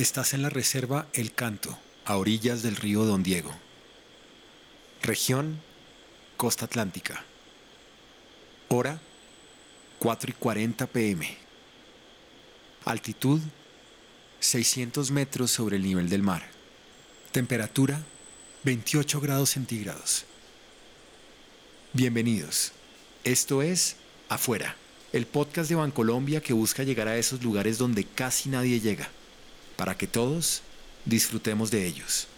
Estás en la reserva El Canto, a orillas del río Don Diego. Región, Costa Atlántica. Hora, 4 y 40 pm. Altitud, 600 metros sobre el nivel del mar. Temperatura, 28 grados centígrados. Bienvenidos. Esto es Afuera, el podcast de Bancolombia que busca llegar a esos lugares donde casi nadie llega, para que todos disfrutemos de ellos.